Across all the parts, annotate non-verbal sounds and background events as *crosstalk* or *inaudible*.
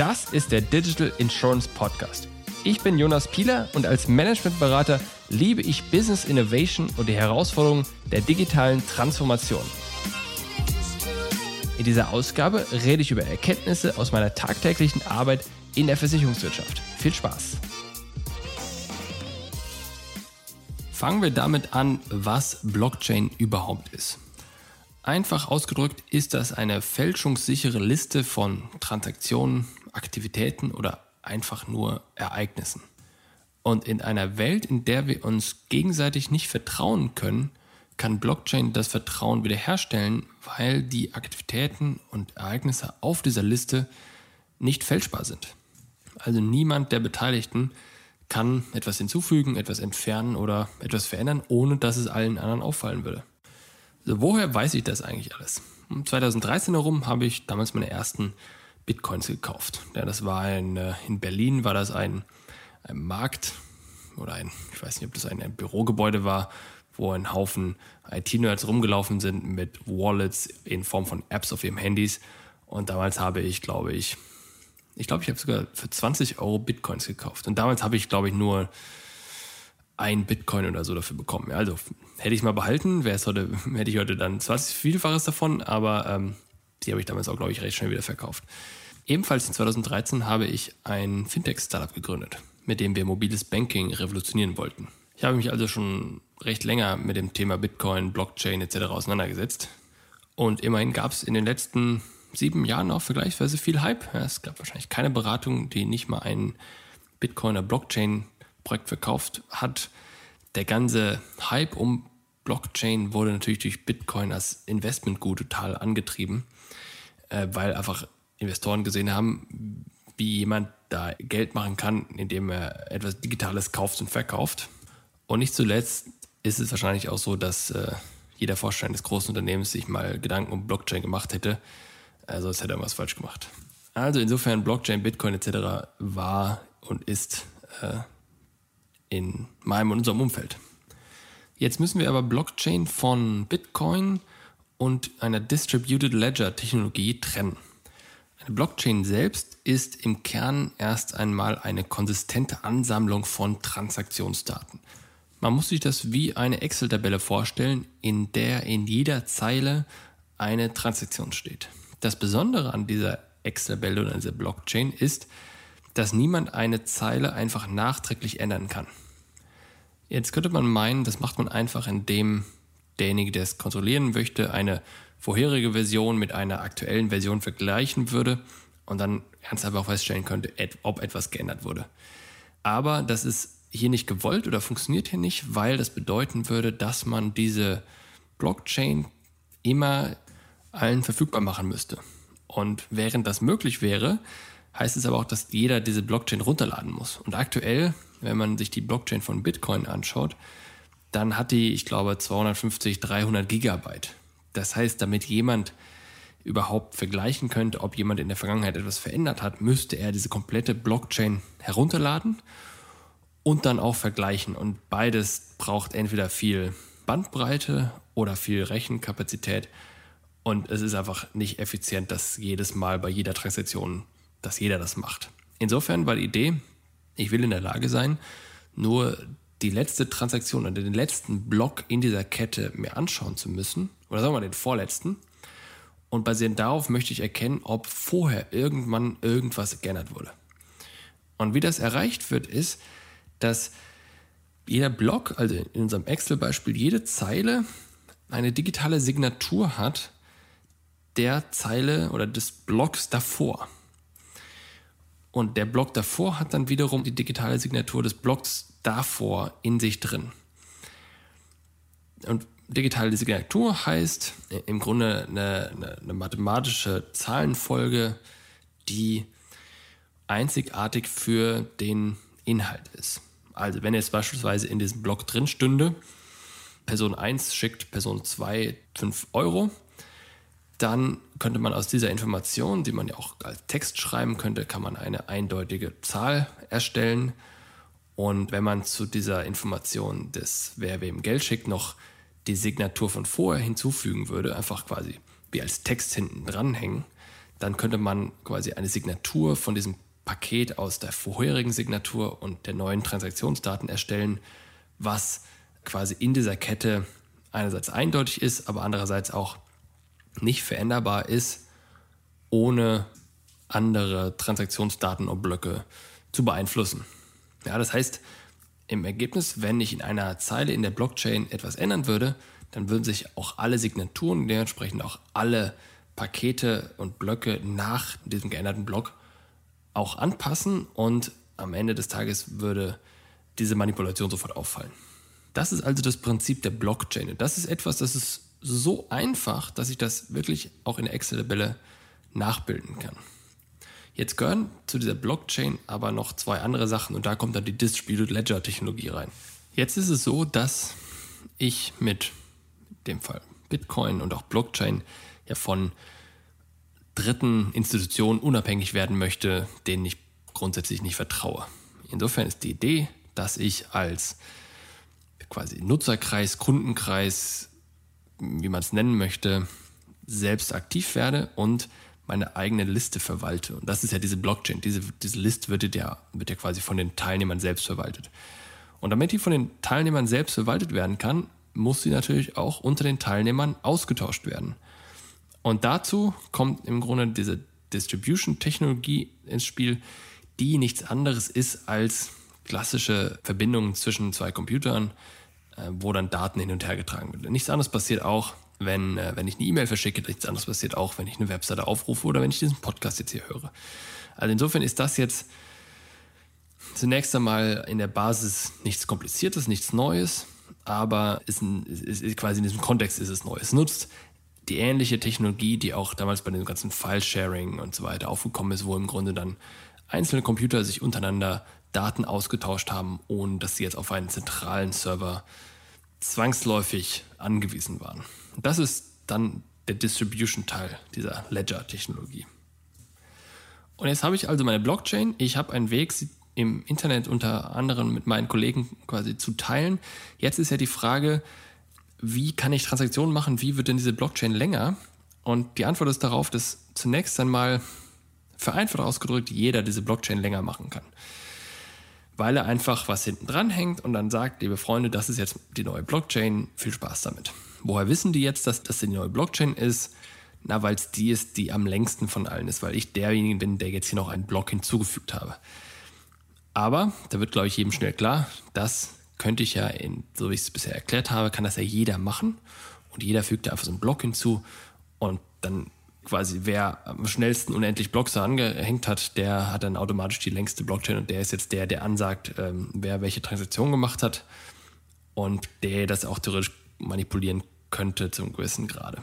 Das ist der Digital Insurance Podcast. Ich bin Jonas Pieler und als Managementberater liebe ich Business Innovation und die Herausforderungen der digitalen Transformation. In dieser Ausgabe rede ich über Erkenntnisse aus meiner tagtäglichen Arbeit in der Versicherungswirtschaft. Viel Spaß! Fangen wir damit an, was Blockchain überhaupt ist. Einfach ausgedrückt ist das eine fälschungssichere Liste von Transaktionen, Aktivitäten oder einfach nur Ereignissen. Und in einer Welt, in der wir uns gegenseitig nicht vertrauen können, kann Blockchain das Vertrauen wiederherstellen, weil die Aktivitäten und Ereignisse auf dieser Liste nicht fälschbar sind. Also niemand der Beteiligten kann etwas hinzufügen, etwas entfernen oder etwas verändern, ohne dass es allen anderen auffallen würde. Also woher weiß ich das eigentlich alles? 2013 herum habe ich damals meine ersten Bitcoins gekauft. Ja, das war in, äh, in Berlin, war das ein, ein Markt oder ein, ich weiß nicht, ob das ein, ein Bürogebäude war, wo ein Haufen IT-Nerds rumgelaufen sind mit Wallets in Form von Apps auf ihren Handys. Und damals habe ich, glaube ich, ich glaube, ich habe sogar für 20 Euro Bitcoins gekauft. Und damals habe ich, glaube ich, nur ein Bitcoin oder so dafür bekommen. Also hätte ich mal behalten, wäre es heute, *laughs* hätte ich heute dann 20 Vielfaches davon, aber ähm, die habe ich damals auch, glaube ich, recht schnell wieder verkauft. Ebenfalls in 2013 habe ich ein Fintech-Startup gegründet, mit dem wir mobiles Banking revolutionieren wollten. Ich habe mich also schon recht länger mit dem Thema Bitcoin, Blockchain etc. auseinandergesetzt. Und immerhin gab es in den letzten sieben Jahren auch vergleichsweise viel Hype. Ja, es gab wahrscheinlich keine Beratung, die nicht mal ein Bitcoin- oder Blockchain-Projekt verkauft hat. Der ganze Hype um Blockchain wurde natürlich durch Bitcoin als Investmentgut total angetrieben, äh, weil einfach Investoren gesehen haben, wie jemand da Geld machen kann, indem er etwas Digitales kauft und verkauft. Und nicht zuletzt ist es wahrscheinlich auch so, dass äh, jeder Vorstand des großen Unternehmens sich mal Gedanken um Blockchain gemacht hätte. Also es hätte er was falsch gemacht. Also insofern Blockchain, Bitcoin etc. war und ist äh, in meinem und unserem Umfeld. Jetzt müssen wir aber Blockchain von Bitcoin und einer Distributed Ledger Technologie trennen. Eine Blockchain selbst ist im Kern erst einmal eine konsistente Ansammlung von Transaktionsdaten. Man muss sich das wie eine Excel-Tabelle vorstellen, in der in jeder Zeile eine Transaktion steht. Das Besondere an dieser Excel-Tabelle oder dieser Blockchain ist, dass niemand eine Zeile einfach nachträglich ändern kann. Jetzt könnte man meinen, das macht man einfach, indem derjenige, der es kontrollieren möchte, eine vorherige Version mit einer aktuellen Version vergleichen würde und dann ernsthaft auch feststellen könnte, ob etwas geändert wurde. Aber das ist hier nicht gewollt oder funktioniert hier nicht, weil das bedeuten würde, dass man diese Blockchain immer allen verfügbar machen müsste. Und während das möglich wäre, heißt es aber auch, dass jeder diese Blockchain runterladen muss. Und aktuell, wenn man sich die Blockchain von Bitcoin anschaut, dann hat die, ich glaube, 250, 300 Gigabyte. Das heißt, damit jemand überhaupt vergleichen könnte, ob jemand in der Vergangenheit etwas verändert hat, müsste er diese komplette Blockchain herunterladen und dann auch vergleichen. Und beides braucht entweder viel Bandbreite oder viel Rechenkapazität. Und es ist einfach nicht effizient, dass jedes Mal bei jeder Transaktion, dass jeder das macht. Insofern war die Idee, ich will in der Lage sein, nur die letzte Transaktion oder den letzten Block in dieser Kette mir anschauen zu müssen, oder sagen wir mal den vorletzten, und basierend darauf möchte ich erkennen, ob vorher irgendwann irgendwas geändert wurde. Und wie das erreicht wird, ist, dass jeder Block, also in unserem Excel-Beispiel, jede Zeile eine digitale Signatur hat der Zeile oder des Blocks davor. Und der Block davor hat dann wiederum die digitale Signatur des Blocks davor in sich drin. Und digitale Signatur heißt im Grunde eine, eine, eine mathematische Zahlenfolge, die einzigartig für den Inhalt ist. Also wenn jetzt beispielsweise in diesem Block drin stünde, Person 1 schickt Person 2 5 Euro, dann könnte man aus dieser Information, die man ja auch als Text schreiben könnte, kann man eine eindeutige Zahl erstellen. Und wenn man zu dieser Information des, wer wem Geld schickt, noch die Signatur von vorher hinzufügen würde, einfach quasi wie als Text hinten dranhängen, dann könnte man quasi eine Signatur von diesem Paket aus der vorherigen Signatur und der neuen Transaktionsdaten erstellen, was quasi in dieser Kette einerseits eindeutig ist, aber andererseits auch nicht veränderbar ist, ohne andere Transaktionsdaten und Blöcke zu beeinflussen. Ja, das heißt, im Ergebnis, wenn ich in einer Zeile in der Blockchain etwas ändern würde, dann würden sich auch alle Signaturen, dementsprechend auch alle Pakete und Blöcke nach diesem geänderten Block auch anpassen und am Ende des Tages würde diese Manipulation sofort auffallen. Das ist also das Prinzip der Blockchain. das ist etwas, das ist so einfach, dass ich das wirklich auch in der Excel-Tabelle nachbilden kann. Jetzt gehören zu dieser Blockchain aber noch zwei andere Sachen und da kommt dann die Distributed Ledger Technologie rein. Jetzt ist es so, dass ich mit dem Fall Bitcoin und auch Blockchain ja von dritten Institutionen unabhängig werden möchte, denen ich grundsätzlich nicht vertraue. Insofern ist die Idee, dass ich als quasi Nutzerkreis, Kundenkreis, wie man es nennen möchte, selbst aktiv werde und meine eigene Liste verwalte. Und das ist ja diese Blockchain. Diese, diese Liste wird ja, wird ja quasi von den Teilnehmern selbst verwaltet. Und damit die von den Teilnehmern selbst verwaltet werden kann, muss sie natürlich auch unter den Teilnehmern ausgetauscht werden. Und dazu kommt im Grunde diese Distribution-Technologie ins Spiel, die nichts anderes ist als klassische Verbindungen zwischen zwei Computern, wo dann Daten hin und her getragen werden. Nichts anderes passiert auch, wenn, äh, wenn ich eine E-Mail verschicke, nichts anderes passiert auch, wenn ich eine Webseite aufrufe oder wenn ich diesen Podcast jetzt hier höre. Also insofern ist das jetzt zunächst einmal in der Basis nichts Kompliziertes, nichts Neues, aber ist, ein, ist, ist quasi in diesem Kontext ist es neu. Es nutzt die ähnliche Technologie, die auch damals bei dem ganzen File-Sharing und so weiter aufgekommen ist, wo im Grunde dann einzelne Computer sich untereinander Daten ausgetauscht haben, ohne dass sie jetzt auf einen zentralen Server zwangsläufig angewiesen waren. Das ist dann der Distribution-Teil dieser Ledger-Technologie. Und jetzt habe ich also meine Blockchain. Ich habe einen Weg, sie im Internet unter anderem mit meinen Kollegen quasi zu teilen. Jetzt ist ja die Frage, wie kann ich Transaktionen machen? Wie wird denn diese Blockchain länger? Und die Antwort ist darauf, dass zunächst einmal vereinfacht ausgedrückt jeder diese Blockchain länger machen kann. Weil er einfach was hinten dran hängt und dann sagt, liebe Freunde, das ist jetzt die neue Blockchain, viel Spaß damit. Woher wissen die jetzt, dass das die neue Blockchain ist? Na, weil es die ist, die am längsten von allen ist, weil ich derjenige bin, der jetzt hier noch einen Block hinzugefügt habe. Aber da wird, glaube ich, jedem schnell klar, das könnte ich ja, in, so wie ich es bisher erklärt habe, kann das ja jeder machen. Und jeder fügt da einfach so einen Block hinzu. Und dann quasi, wer am schnellsten unendlich Blocks angehängt hat, der hat dann automatisch die längste Blockchain und der ist jetzt der, der ansagt, ähm, wer welche Transaktion gemacht hat. Und der das auch theoretisch manipulieren könnte zum gewissen Grade.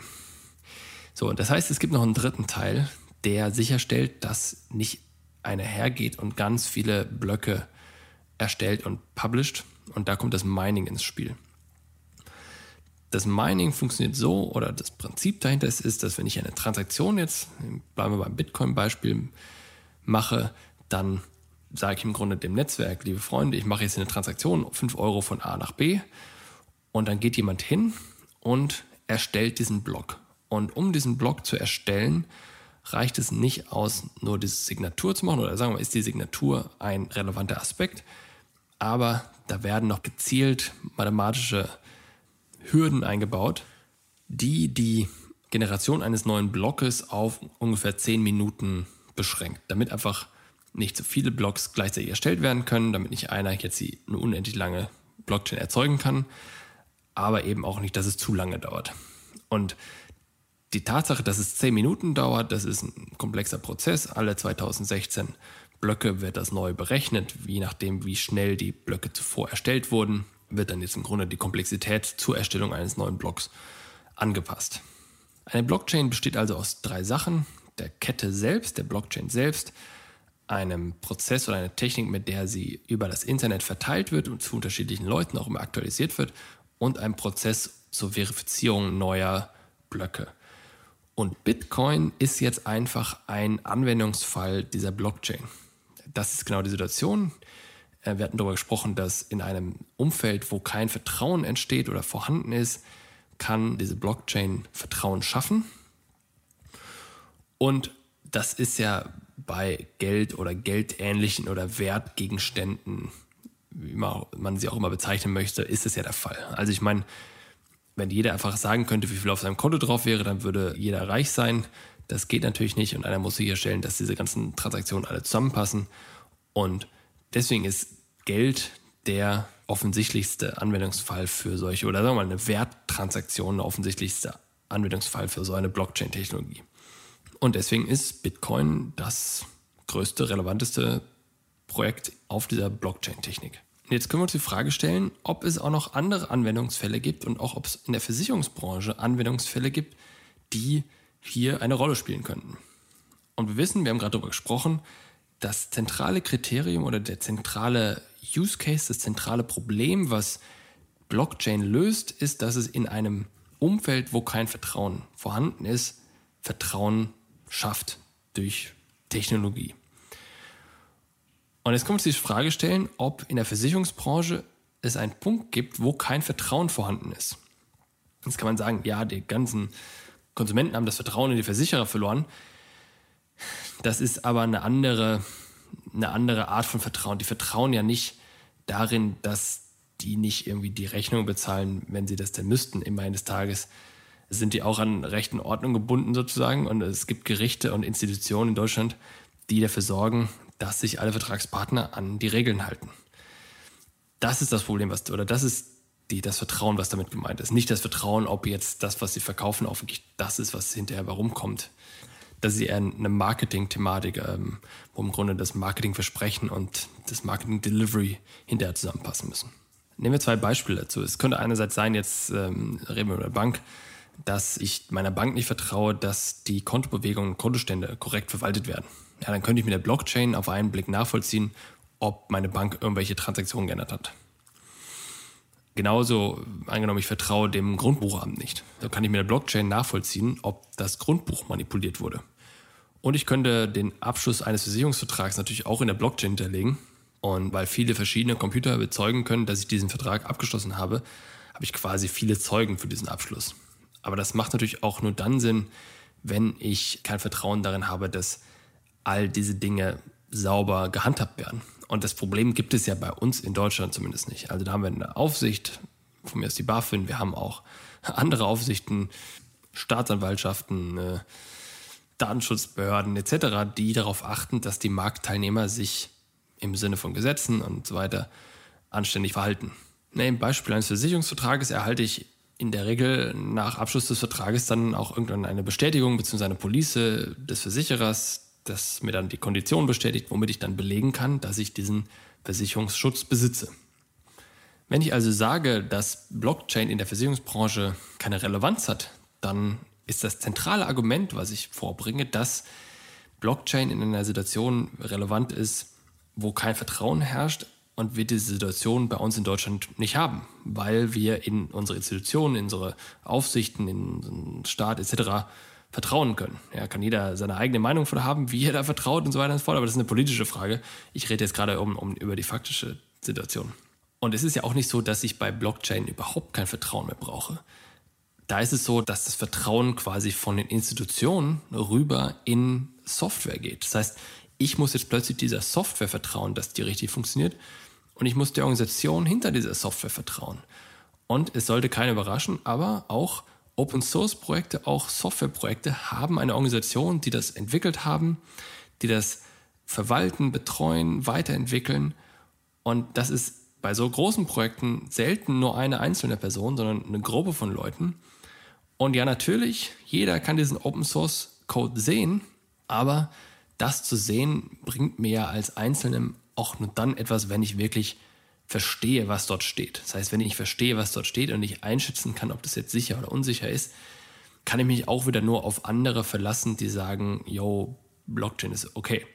So, das heißt, es gibt noch einen dritten Teil, der sicherstellt, dass nicht einer hergeht und ganz viele Blöcke erstellt und published. Und da kommt das Mining ins Spiel. Das Mining funktioniert so, oder das Prinzip dahinter ist, ist, dass wenn ich eine Transaktion jetzt, bleiben wir beim Bitcoin-Beispiel, mache, dann sage ich im Grunde dem Netzwerk, liebe Freunde, ich mache jetzt eine Transaktion, 5 Euro von A nach B und dann geht jemand hin und erstellt diesen Block. Und um diesen Block zu erstellen, reicht es nicht aus, nur diese Signatur zu machen, oder sagen wir, ist die Signatur ein relevanter Aspekt, aber da werden noch gezielt mathematische Hürden eingebaut, die die Generation eines neuen Blockes auf ungefähr 10 Minuten beschränkt, damit einfach nicht so viele Blocks gleichzeitig erstellt werden können, damit nicht einer jetzt eine unendlich lange Blockchain erzeugen kann, aber eben auch nicht, dass es zu lange dauert. Und die Tatsache, dass es 10 Minuten dauert, das ist ein komplexer Prozess. Alle 2016 Blöcke wird das neu berechnet, je nachdem, wie schnell die Blöcke zuvor erstellt wurden, wird dann jetzt im Grunde die Komplexität zur Erstellung eines neuen Blocks angepasst. Eine Blockchain besteht also aus drei Sachen. Der Kette selbst, der Blockchain selbst, einem Prozess oder einer Technik, mit der sie über das Internet verteilt wird und zu unterschiedlichen Leuten auch immer aktualisiert wird und ein Prozess zur Verifizierung neuer Blöcke. Und Bitcoin ist jetzt einfach ein Anwendungsfall dieser Blockchain. Das ist genau die Situation. Äh, wir hatten darüber gesprochen, dass in einem Umfeld, wo kein Vertrauen entsteht oder vorhanden ist, kann diese Blockchain Vertrauen schaffen. Und das ist ja bei Geld oder geldähnlichen oder Wertgegenständen, wie man sie auch immer bezeichnen möchte, ist es ja der Fall. Also ich meine, wenn jeder einfach sagen könnte, wie viel auf seinem Konto drauf wäre, dann würde jeder reich sein. Das geht natürlich nicht und einer muss sicherstellen, dass diese ganzen Transaktionen alle zusammenpassen. Und deswegen ist Geld der offensichtlichste Anwendungsfall für solche, oder sagen wir mal eine Werttransaktion, der offensichtlichste Anwendungsfall für so eine Blockchain-Technologie. Und deswegen ist Bitcoin das größte, relevanteste Projekt auf dieser Blockchain-Technik. Jetzt können wir uns die Frage stellen, ob es auch noch andere Anwendungsfälle gibt und auch ob es in der Versicherungsbranche Anwendungsfälle gibt, die hier eine Rolle spielen könnten. Und wir wissen, wir haben gerade darüber gesprochen, das zentrale Kriterium oder der zentrale Use Case, das zentrale Problem, was Blockchain löst, ist, dass es in einem Umfeld, wo kein Vertrauen vorhanden ist, Vertrauen schafft durch Technologie. Und jetzt kommt sich die Frage stellen, ob in der Versicherungsbranche es einen Punkt gibt, wo kein Vertrauen vorhanden ist. Jetzt kann man sagen, ja, die ganzen Konsumenten haben das Vertrauen in die Versicherer verloren. Das ist aber eine andere, eine andere Art von Vertrauen. Die vertrauen ja nicht darin, dass die nicht irgendwie die Rechnung bezahlen, wenn sie das denn müssten, immer eines Tages. Sind die auch an Recht und Ordnung gebunden sozusagen? Und es gibt Gerichte und Institutionen in Deutschland, die dafür sorgen, dass sich alle Vertragspartner an die Regeln halten. Das ist das Problem, was, oder das ist die, das Vertrauen, was damit gemeint ist. Nicht das Vertrauen, ob jetzt das, was sie verkaufen, auch wirklich das ist, was hinterher warum kommt. Das ist eher eine Marketing-Thematik, ähm, wo im Grunde das Marketing-Versprechen und das Marketing-Delivery hinterher zusammenpassen müssen. Nehmen wir zwei Beispiele dazu. Es könnte einerseits sein, jetzt ähm, reden wir über Bank, dass ich meiner Bank nicht vertraue, dass die Kontobewegungen und Kontostände korrekt verwaltet werden. Ja, dann könnte ich mit der Blockchain auf einen Blick nachvollziehen, ob meine Bank irgendwelche Transaktionen geändert hat. Genauso, angenommen, ich vertraue dem Grundbuchamt nicht. Da kann ich mit der Blockchain nachvollziehen, ob das Grundbuch manipuliert wurde. Und ich könnte den Abschluss eines Versicherungsvertrags natürlich auch in der Blockchain hinterlegen. Und weil viele verschiedene Computer bezeugen können, dass ich diesen Vertrag abgeschlossen habe, habe ich quasi viele Zeugen für diesen Abschluss. Aber das macht natürlich auch nur dann Sinn, wenn ich kein Vertrauen darin habe, dass all diese Dinge sauber gehandhabt werden. Und das Problem gibt es ja bei uns in Deutschland zumindest nicht. Also da haben wir eine Aufsicht, von mir ist die BaFin, wir haben auch andere Aufsichten, Staatsanwaltschaften, äh, Datenschutzbehörden etc., die darauf achten, dass die Marktteilnehmer sich im Sinne von Gesetzen und so weiter anständig verhalten. Ne, Im Beispiel eines Versicherungsvertrages erhalte ich in der Regel nach Abschluss des Vertrages dann auch irgendwann eine Bestätigung bzw. eine Police des Versicherers, das mir dann die Kondition bestätigt, womit ich dann belegen kann, dass ich diesen Versicherungsschutz besitze. Wenn ich also sage, dass Blockchain in der Versicherungsbranche keine Relevanz hat, dann ist das zentrale Argument, was ich vorbringe, dass Blockchain in einer Situation relevant ist, wo kein Vertrauen herrscht und wir diese Situation bei uns in Deutschland nicht haben, weil wir in unsere Institutionen, in unsere Aufsichten, in unseren Staat etc vertrauen können. Ja, kann jeder seine eigene Meinung von haben, wie er da vertraut und so weiter und so fort, aber das ist eine politische Frage. Ich rede jetzt gerade um, um, über die faktische Situation. Und es ist ja auch nicht so, dass ich bei Blockchain überhaupt kein Vertrauen mehr brauche. Da ist es so, dass das Vertrauen quasi von den Institutionen rüber in Software geht. Das heißt, ich muss jetzt plötzlich dieser Software vertrauen, dass die richtig funktioniert. Und ich muss der Organisation hinter dieser Software vertrauen. Und es sollte keiner überraschen, aber auch Open Source Projekte, auch Software Projekte haben eine Organisation, die das entwickelt haben, die das verwalten, betreuen, weiterentwickeln. Und das ist bei so großen Projekten selten nur eine einzelne Person, sondern eine Gruppe von Leuten. Und ja, natürlich, jeder kann diesen Open Source Code sehen, aber das zu sehen bringt mir ja als Einzelnem auch nur dann etwas, wenn ich wirklich verstehe, was dort steht. Das heißt, wenn ich verstehe, was dort steht und ich einschätzen kann, ob das jetzt sicher oder unsicher ist, kann ich mich auch wieder nur auf andere verlassen, die sagen, yo, Blockchain ist okay.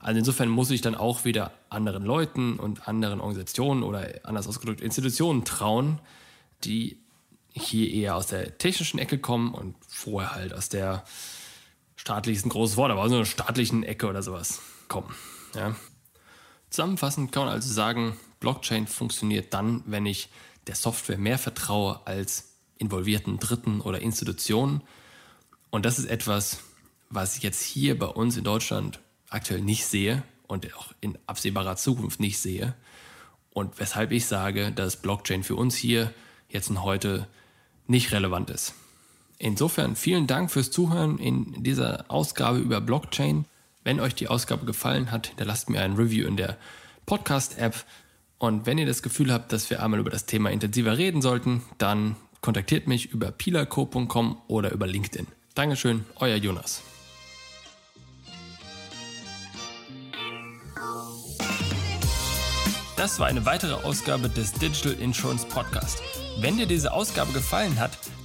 Also insofern muss ich dann auch wieder anderen Leuten und anderen Organisationen oder anders ausgedrückt Institutionen trauen, die hier eher aus der technischen Ecke kommen und vorher halt aus der staatlichen, großes Wort, aber aus einer staatlichen Ecke oder sowas kommen. Ja. Zusammenfassend kann man also sagen, Blockchain funktioniert dann, wenn ich der Software mehr vertraue als involvierten Dritten oder Institutionen. Und das ist etwas, was ich jetzt hier bei uns in Deutschland aktuell nicht sehe und auch in absehbarer Zukunft nicht sehe. Und weshalb ich sage, dass Blockchain für uns hier jetzt und heute nicht relevant ist. Insofern vielen Dank fürs Zuhören in dieser Ausgabe über Blockchain. Wenn euch die Ausgabe gefallen hat, hinterlasst mir ein Review in der Podcast-App. Und wenn ihr das Gefühl habt, dass wir einmal über das Thema intensiver reden sollten, dann kontaktiert mich über pilaco.com oder über LinkedIn. Dankeschön, euer Jonas. Das war eine weitere Ausgabe des Digital Insurance Podcast. Wenn dir diese Ausgabe gefallen hat,